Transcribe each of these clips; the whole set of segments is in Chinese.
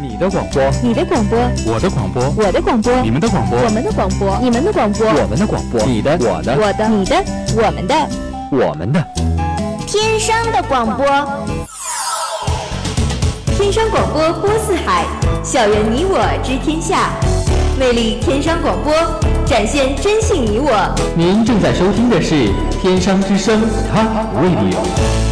你的广播，你的广播，我的广播，我的广播，你们的广播，我们的广播，你们的广播，我们的广播，你的，我的，我的，你的，我们的，我们的，天生的广播，天生广播播四海，校园你我知天下，魅力天生广播，展现真性你我。您正在收听的是天商之声 Top Radio。不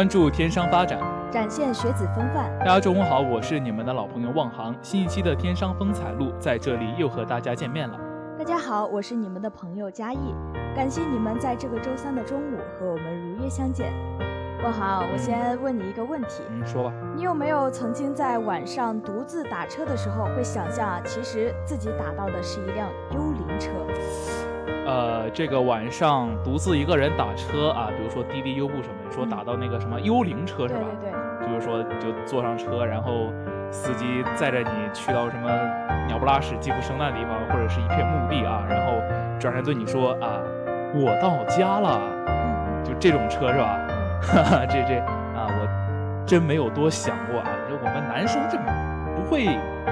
关注天商发展，展现学子风范。大家中午好，我是你们的老朋友望航。新一期的天商风采录在这里又和大家见面了。大家好，我是你们的朋友嘉义。感谢你们在这个周三的中午和我们如约相见。望航，我先问你一个问题，嗯，说吧。你有没有曾经在晚上独自打车的时候，会想象啊，其实自己打到的是一辆幽灵车？呃，这个晚上独自一个人打车啊，比如说滴滴、优步什么，说打到那个什么幽灵车是吧？对对对。就是说，就坐上车，然后司机载着你去到什么鸟不拉屎、鸡不生蛋的地方，或者是一片墓地啊，然后转身对你说啊，我到家了，就这种车是吧？哈 哈，这这啊，我真没有多想过啊，就我们男生这不会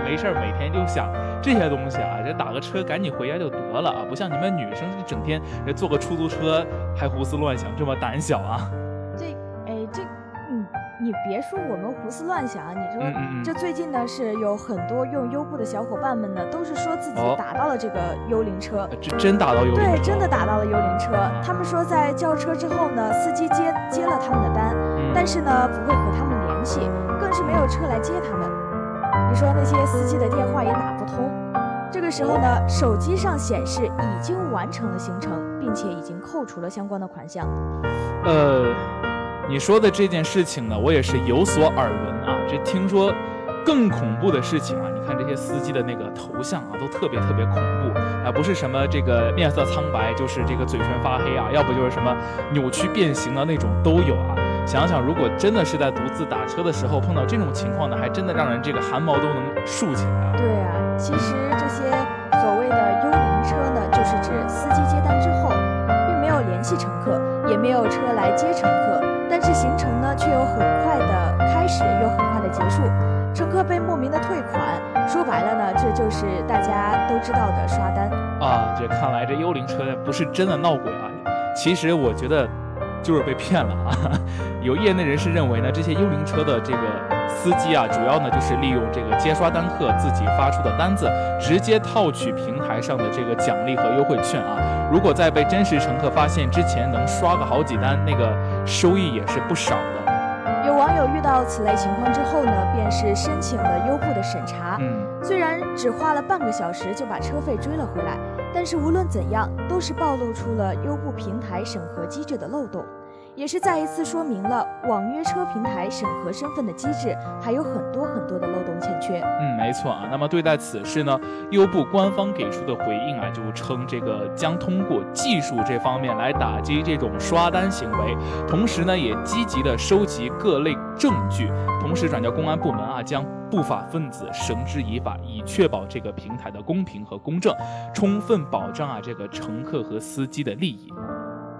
没事儿每天就想这些东西啊，这打个车赶紧回家就得了啊，不像你们女生这整天这坐个出租车还胡思乱想，这么胆小啊。这，哎，这，嗯，你别说我们胡思乱想，你说嗯嗯嗯这最近呢是有很多用优步的小伙伴们呢，都是说自己哦打到了这个幽灵车。呃这真打到幽灵车，对，真的打到了幽灵车。他们说在叫车之后呢，司机接接了他们的单，嗯但是呢不会和他们联系，更是没有车来接他们。你说那些司机的电话也打不通。这个时候呢，手机上显示已经完成了行程，并且已经扣除了相关的款项。呃，你说的这件事情呢，我也是有所耳闻啊。这听说更恐怖的事情啊，你看这些司机的那个头像啊，都特别特别恐怖啊，不是什么这个面色苍白，就是这个嘴唇发黑啊，要不就是什么扭曲变形的那种都有啊。想想，如果真的是在独自打车的时候碰到这种情况呢，还真的让人这个汗毛都能竖起来啊。对啊，其实这些所谓的幽灵车呢，就是指司机接单之后，并没有联系乘客，也没有车来接乘客，但是行程呢却有很快的开始，又很快的结束，乘客被莫名的退款。说白了呢，这就是大家都知道的刷单啊。这看来这幽灵车不是真的闹鬼啊，其实我觉得就是被骗了啊。有业内人士认为呢，这些幽灵车的这个。司机啊，主要呢就是利用这个接刷单客自己发出的单子，直接套取平台上的这个奖励和优惠券啊。如果在被真实乘客发现之前能刷个好几单，那个收益也是不少。遇到此类情况之后呢，便是申请了优步的审查。嗯，虽然只花了半个小时就把车费追了回来，但是无论怎样，都是暴露出了优步平台审核机制的漏洞。也是再一次说明了网约车平台审核身份的机制还有很多很多的漏洞欠缺。嗯，没错啊。那么对待此事呢，优步官方给出的回应啊，就称这个将通过技术这方面来打击这种刷单行为，同时呢，也积极的收集各类证据，同时转交公安部门啊，将不法分子绳之以法，以确保这个平台的公平和公正，充分保障啊这个乘客和司机的利益。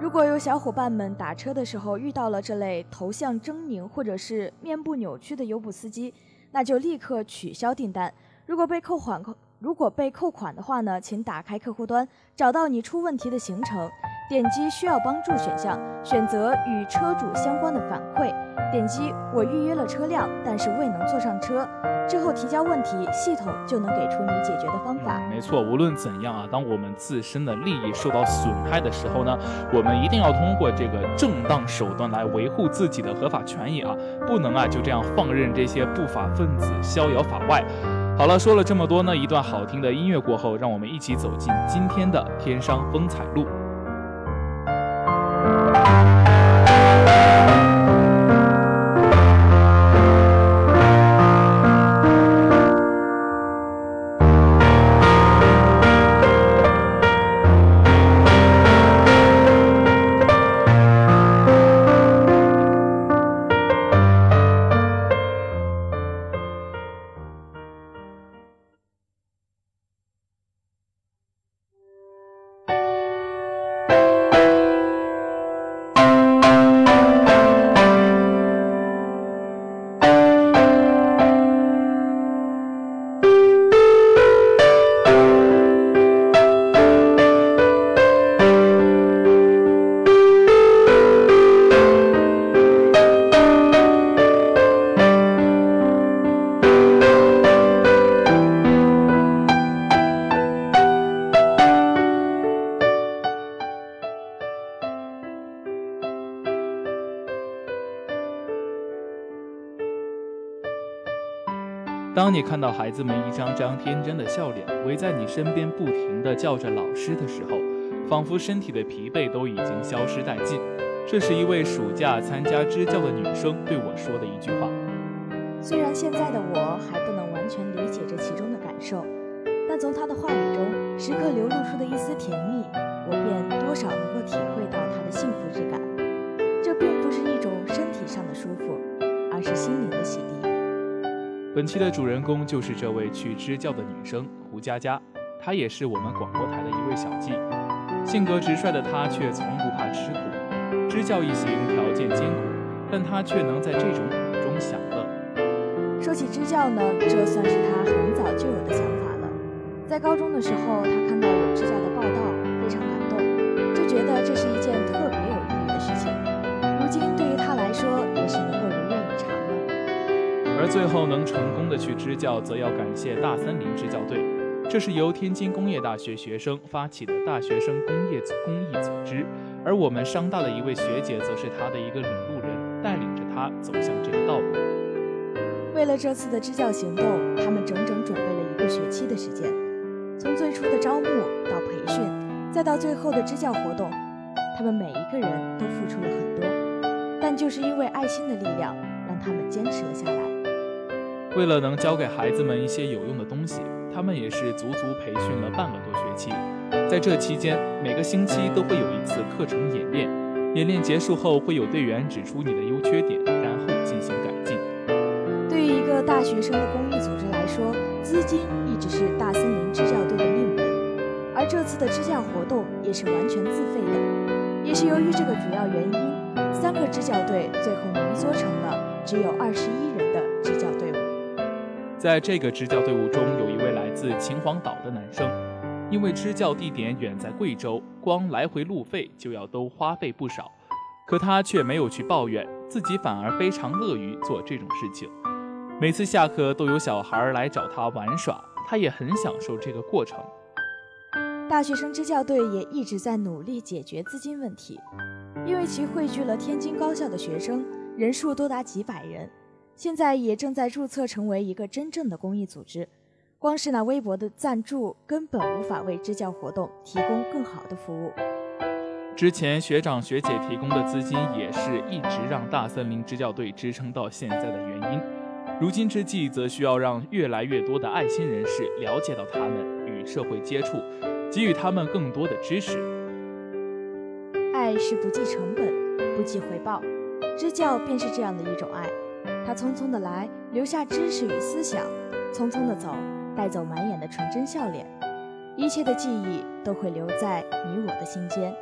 如果有小伙伴们打车的时候遇到了这类头像狰狞或者是面部扭曲的优步司机，那就立刻取消订单。如果被扣款扣如果被扣款的话呢，请打开客户端，找到你出问题的行程，点击需要帮助选项，选择与车主相关的反馈，点击我预约了车辆，但是未能坐上车。之后提交问题，系统就能给出你解决的方法。没错，无论怎样啊，当我们自身的利益受到损害的时候呢，我们一定要通过这个正当手段来维护自己的合法权益啊，不能啊就这样放任这些不法分子逍遥法外。好了，说了这么多呢，一段好听的音乐过后，让我们一起走进今天的天商风采录。当你看到孩子们一张张天真的笑脸围在你身边，不停地叫着老师的时候，仿佛身体的疲惫都已经消失殆尽。这是一位暑假参加支教的女生对我说的一句话。虽然现在的我还不能完全理解这其中的感受，但从她的话语中时刻流露出的一丝甜蜜，我便多少能够体会到她的幸福之感。这并不是一种身体上的舒服，而是心灵的洗涤。本期的主人公就是这位去支教的女生胡佳佳，她也是我们广播台的一位小记。性格直率的她却从不怕吃苦，支教一行条件艰苦，但她却能在这种苦中享乐。说起支教呢，这算是她很早就有的想法了。在高中的时候，她看到有支教的报道，非常感动，就觉得这是一件特别有意义的事情。如今对于她来说，也是能够。而最后能成功的去支教，则要感谢大森林支教队。这是由天津工业大学学生发起的大学生工业公益组织，而我们商大的一位学姐，则是他的一个领路人，带领着他走向这个道路。为了这次的支教行动，他们整整准备了一个学期的时间，从最初的招募到培训，再到最后的支教活动，他们每一个人都付出了很多，但就是因为爱心的力量，让他们坚持了下来。为了能教给孩子们一些有用的东西，他们也是足足培训了半个多学期。在这期间，每个星期都会有一次课程演练，演练结束后会有队员指出你的优缺点，然后进行改进。对于一个大学生的公益组织来说，资金一直是大森林支教队的命门，而这次的支教活动也是完全自费的。也是由于这个主要原因，三个支教队最后浓缩成了只有二十一。在这个支教队伍中，有一位来自秦皇岛的男生，因为支教地点远在贵州，光来回路费就要都花费不少。可他却没有去抱怨，自己反而非常乐于做这种事情。每次下课都有小孩来找他玩耍，他也很享受这个过程。大学生支教队也一直在努力解决资金问题，因为其汇聚了天津高校的学生，人数多达几百人，现在也正在注册成为一个真正的公益组织。光是那微薄的赞助，根本无法为支教活动提供更好的服务。之前学长学姐提供的资金也是一直让大森林支教队支撑到现在的原因。如今之际，则需要让越来越多的爱心人士了解到他们与社会接触，给予他们更多的支持。爱是不计成本、不计回报，支教便是这样的一种爱。他匆匆的来，留下知识与思想；匆匆的走，带走满眼的纯真笑脸。一切的记忆都会留在你我的心间。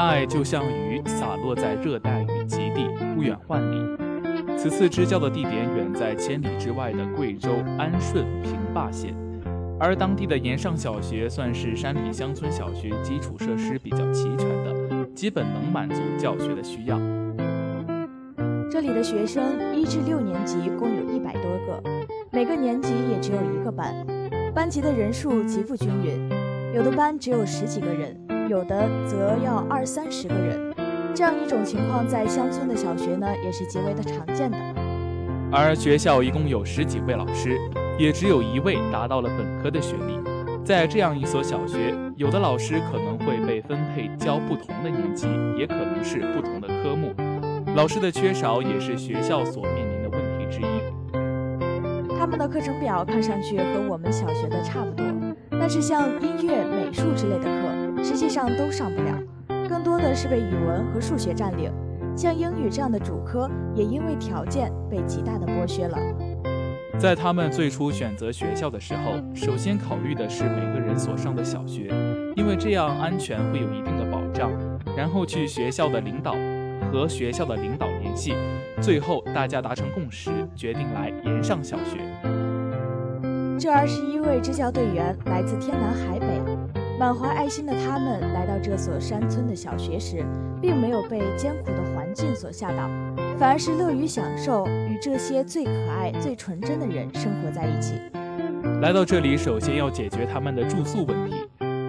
爱就像雨洒落在热带雨极地，不远万里。此次支教的地点远在千里之外的贵州安顺平坝县，而当地的岩上小学算是山里乡村小学基础设施比较齐全的，基本能满足教学的需要。这里的学生一至六年级共有一百多个，每个年级也只有一个班，班级的人数极不均匀，有的班只有十几个人，有的则要二三十个人。这样一种情况，在乡村的小学呢，也是极为的常见的。而学校一共有十几位老师，也只有一位达到了本科的学历。在这样一所小学，有的老师可能会被分配教不同的年级，也可能是不同的科目。老师的缺少也是学校所面临的问题之一。他们的课程表看上去和我们小学的差不多，但是像音乐、美术之类的课，实际上都上不了，更多的是被语文和数学占领。像英语这样的主科，也因为条件被极大的剥削了。在他们最初选择学校的时候，首先考虑的是每个人所上的小学，因为这样安全会有一定的保障。然后去学校的领导和学校的领导联系，最后大家达成共识，决定来岩上小学。这二十一位支教队员来自天南海北，满怀爱心的他们来到这所山村的小学时，并没有被艰苦的环境所吓倒，反而是乐于享受与这些最可爱、最纯真的人生活在一起。来到这里，首先要解决他们的住宿问题。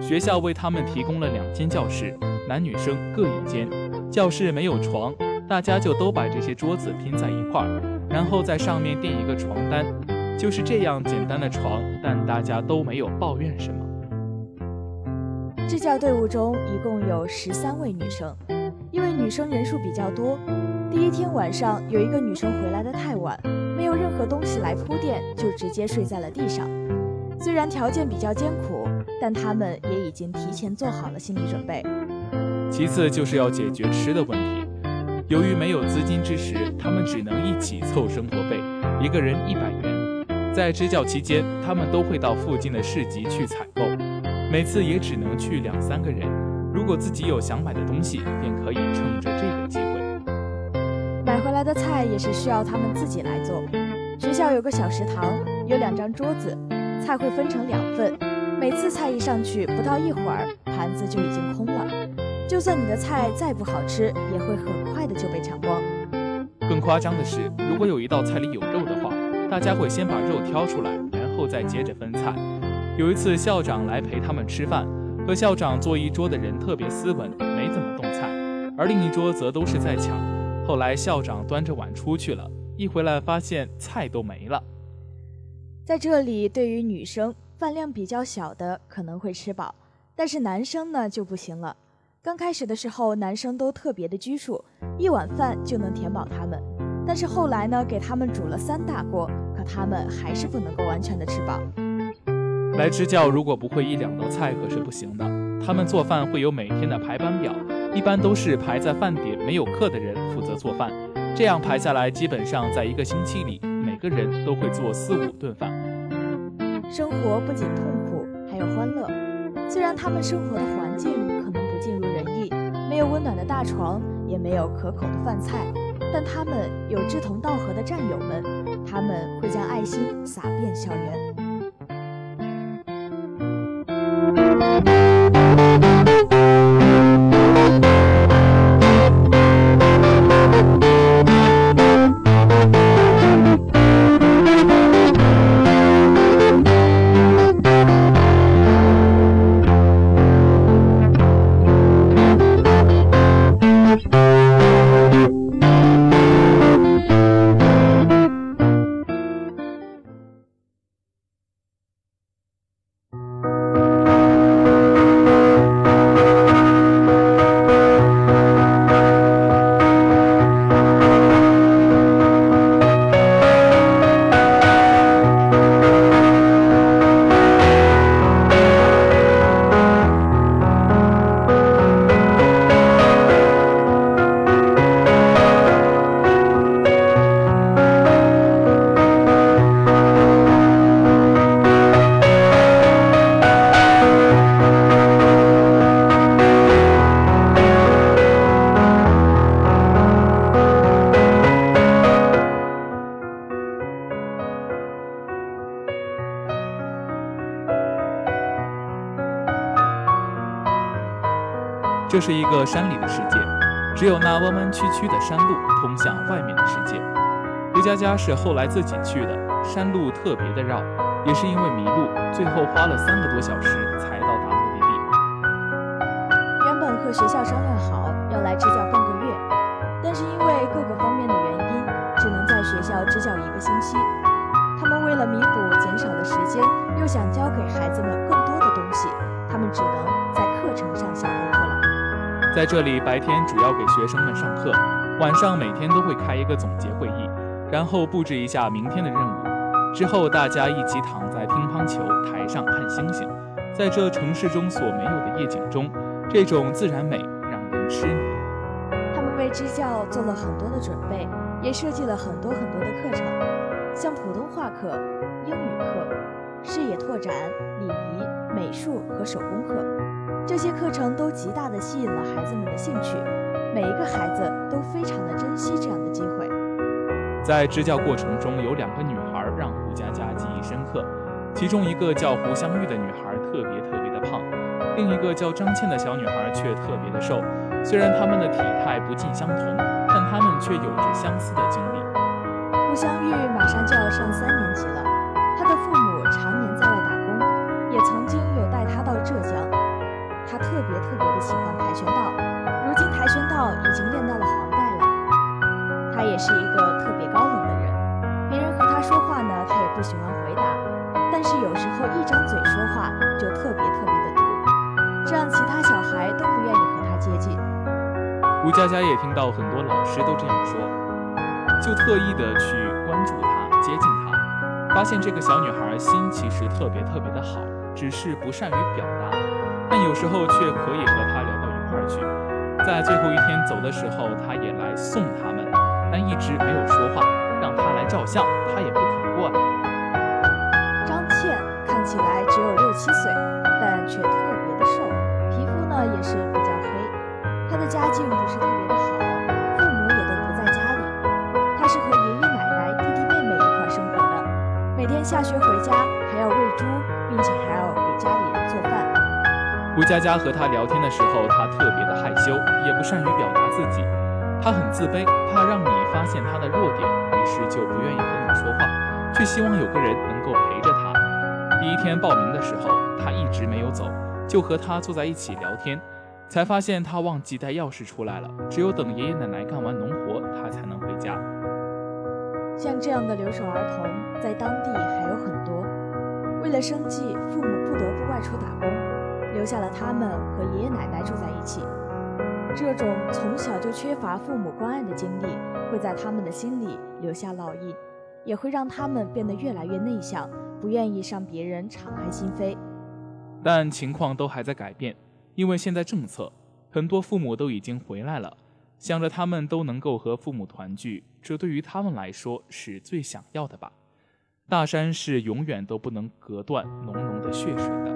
学校为他们提供了两间教室，男女生各一间。教室没有床，大家就都把这些桌子拼在一块儿，然后在上面垫一个床单。就是这样简单的床，但大家都没有抱怨什么。支教队伍中一共有十三位女生，因为女生人数比较多，第一天晚上有一个女生回来的太晚，没有任何东西来铺垫，就直接睡在了地上。虽然条件比较艰苦，但他们也已经提前做好了心理准备。其次就是要解决吃的问题。由于没有资金支持，他们只能一起凑生活费，一个人一百元。在支教期间，他们都会到附近的市集去采购，每次也只能去两三个人。如果自己有想买的东西，便可以趁着这个机会买回来的菜，也是需要他们自己来做。学校有个小食堂，有两张桌子，菜会分成两份。每次菜一上去，不到一会儿，盘子就已经空了。就算你的菜再不好吃，也会很快的就被抢光。更夸张的是，如果有一道菜里有肉的话，大家会先把肉挑出来，然后再接着分菜。有一次校长来陪他们吃饭，和校长坐一桌的人特别斯文，没怎么动菜，而另一桌则都是在抢。后来校长端着碗出去了，一回来发现菜都没了。在这里，对于女生饭量比较小的可能会吃饱，但是男生呢就不行了。刚开始的时候，男生都特别的拘束，一碗饭就能填饱他们。但是后来呢，给他们煮了三大锅，可他们还是不能够完全的吃饱。来支教，如果不会一两道菜可是不行的。他们做饭会有每天的排班表，一般都是排在饭点没有课的人负责做饭。这样排下来，基本上在一个星期里，每个人都会做四五顿饭。生活不仅痛苦，还有欢乐。虽然他们生活的环境可能不尽如人意。没有温暖的大床，也没有可口的饭菜，但他们有志同道合的战友们，他们会将爱心洒遍校园。这山里的世界，只有那弯弯曲曲的山路通向外面的世界。刘佳佳是后来自己去的，山路特别的绕，也是因为迷路，最后花了三个多小时在这里，白天主要给学生们上课，晚上每天都会开一个总结会议，然后布置一下明天的任务。之后大家一起躺在乒乓球台上看星星，在这城市中所没有的夜景中，这种自然美让人痴迷。他们为支教做了很多的准备，也设计了很多很多的课程，像普通话课、英语课、视野拓展、礼仪、美术和手工课。这些课程都极大的吸引了孩子们的兴趣，每一个孩子都非常的珍惜这样的机会。在支教过程中，有两个女孩让胡佳佳记忆深刻，其中一个叫胡香玉的女孩特别特别的胖，另一个叫张倩的小女孩却特别的瘦。虽然她们的体态不尽相同，但她们却有着相似的经历。胡香玉马上就要上三年级了，很多老师都这样说，就特意的去关注她，接近她，发现这个小女孩心其实特别特别的好，只是不善于表达。但有时候却可以和她聊到一块儿去。在最后一天走的时候，她也来送他们，但一直没有说话，让他来照相，她也不肯过来。张倩看起来只有六七岁，但却特别的瘦，皮肤呢也是比较黑。她的家境不是特别下学回家还要喂猪，并且还要给家里人做饭。胡佳佳和他聊天的时候，他特别的害羞，也不善于表达自己。他很自卑，怕让你发现他的弱点，于是就不愿意和你说话，却希望有个人能够陪着他。第一天报名的时候，他一直没有走，就和他坐在一起聊天，才发现他忘记带钥匙出来了，只有等爷爷奶奶干完农活，他才能回家。像这样的留守儿童，在当地还有很多。为了生计，父母不得不外出打工，留下了他们和爷爷奶奶住在一起。这种从小就缺乏父母关爱的经历，会在他们的心里留下烙印，也会让他们变得越来越内向，不愿意向别人敞开心扉。但情况都还在改变，因为现在政策，很多父母都已经回来了，想着他们都能够和父母团聚，这对于他们来说是最想要的吧。大山是永远都不能隔断浓浓的血水的。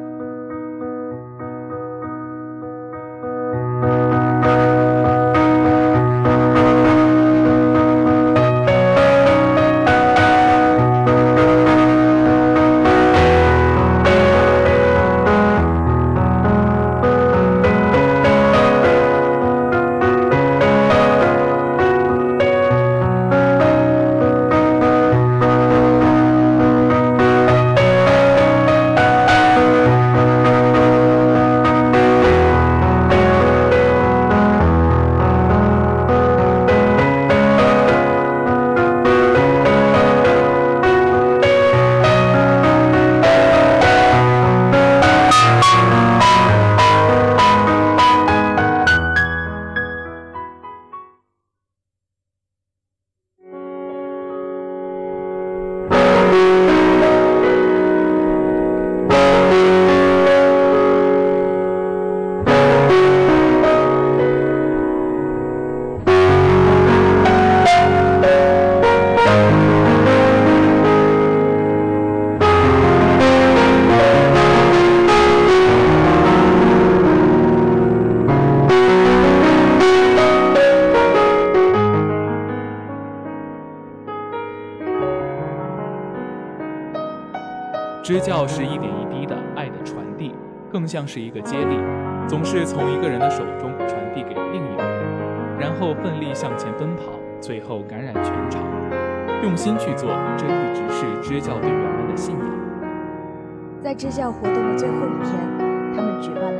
教是一点一滴的爱的传递，更像是一个接力，总是从一个人的手中传递给另一个人，然后奋力向前奔跑，最后感染全场。用心去做，这一直是支教队员们的信仰。在支教活动的最后一天，他们举办了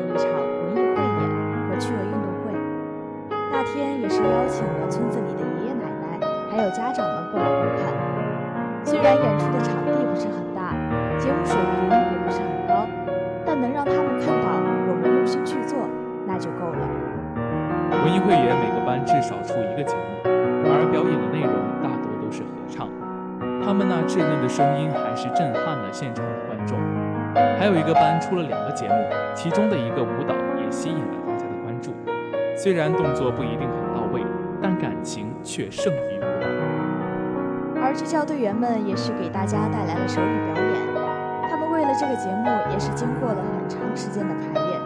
文艺汇演每个班至少出一个节目，而表演的内容大多都是合唱。他们那稚嫩的声音还是震撼了现场的观众。还有一个班出了两个节目，其中的一个舞蹈也吸引了大家的关注。虽然动作不一定很到位，但感情却胜于舞蹈。而支教队员们也是给大家带来了手语表演。他们为了这个节目也是经过了很长时间的排练。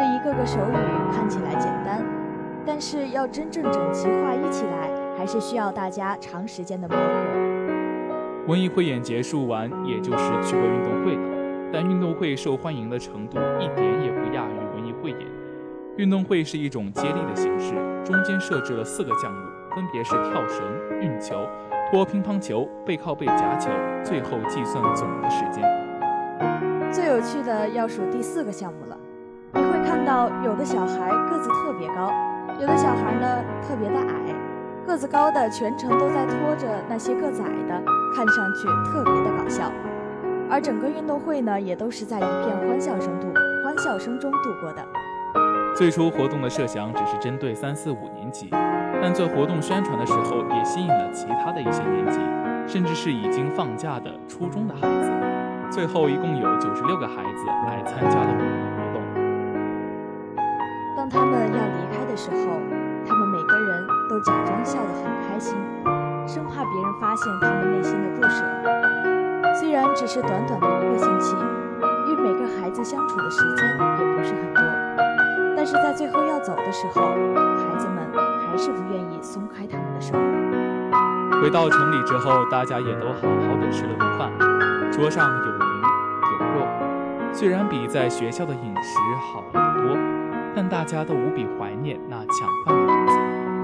这一个个手语看起来简单，但是要真正整齐划一起来，还是需要大家长时间的磨合。文艺汇演结束完，也就是趣味运动会了。但运动会受欢迎的程度一点也不亚于文艺汇演。运动会是一种接力的形式，中间设置了四个项目，分别是跳绳、运球、拖乒乓球、背靠背夹球，最后计算总的时间。最有趣的要数第四个项目了。你会看到有的小孩个子特别高，有的小孩呢特别的矮，个子高的全程都在拖着那些个子矮的，看上去特别的搞笑。而整个运动会呢，也都是在一片欢笑声度欢笑声中度过的。最初活动的设想只是针对三四五年级，但做活动宣传的时候，也吸引了其他的一些年级，甚至是已经放假的初中的孩子。最后一共有九十六个孩子来参加了我们的活动。当他们要离开的时候，他们每个人都假装笑得很开心，生怕别人发现他们内心的不舍。虽然只是短短的一个星期，与每个孩子相处的时间也不是很多，但是在最后要走的时候，孩子们还是不愿意松开他们的手。回到城里之后，大家也都好好的吃了顿饭，桌上有鱼有肉，虽然比在学校的饮食好很多，但大家都无比怀念那抢饭的日子，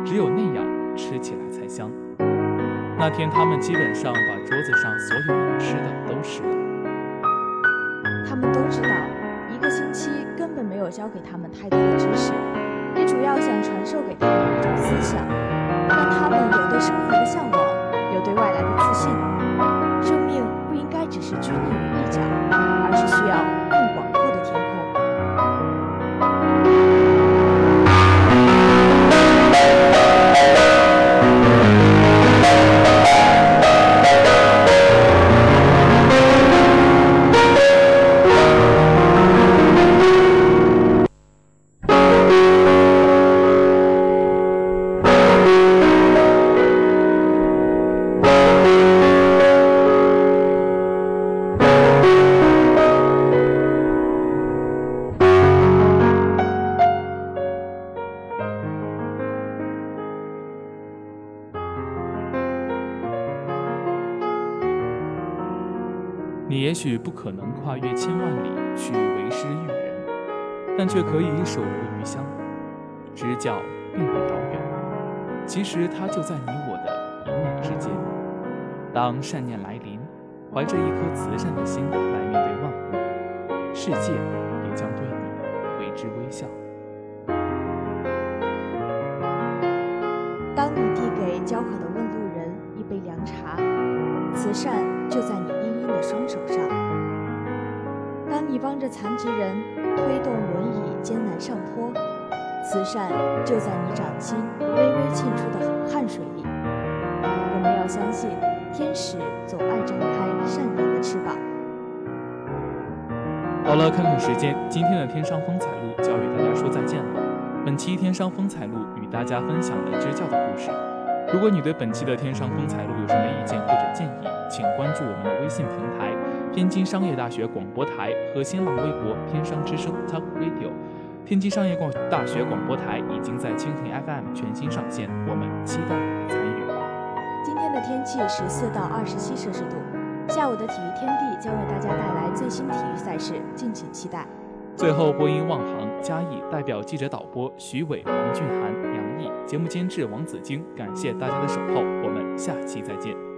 只有那样吃起来才香。那天他们基本上把桌子上所有能吃的都吃了。他们都知道，一个星期根本没有教给他们太多的知识，也主要想传授给他们一种思想，让他们有对生活的向往。有对外来的自信，生命不应该只是拘泥于一角，而是需要许不可能跨越千万里去为师育人，但却可以手留余香。支教并不遥远，其实它就在你我的一念之间。当善念来临，怀着一颗慈善的心来面对万物，世界也将对你为之微笑。当你递给焦渴的问路人一杯凉茶，慈善就在你的双手上；当你帮着残疾人推动轮椅艰难上坡，慈善就在你掌心微微沁出的汗水里。我们要相信，天使总爱张开善良的翅膀。好了，看看时间，今天的天上风采录就要与大家说再见了。本期天上风采录与大家分享了支教的故事。如果你对本期的天上风采录有什么意见或者建议，请关注我们的微信平台“天津商业大学广播台”和新浪微博“天商之声 Talk Radio”。天津商业广大学广播台已经在蜻蜓 FM 全新上线，我们期待你的参与。今天的天气十四到二十七摄氏度，下午的体育天地将为大家带来最新体育赛事，敬请期待。最后，播音望航嘉义代表记者导播徐伟、王俊涵、杨毅，节目监制王子晶，感谢大家的守候，我们下期再见。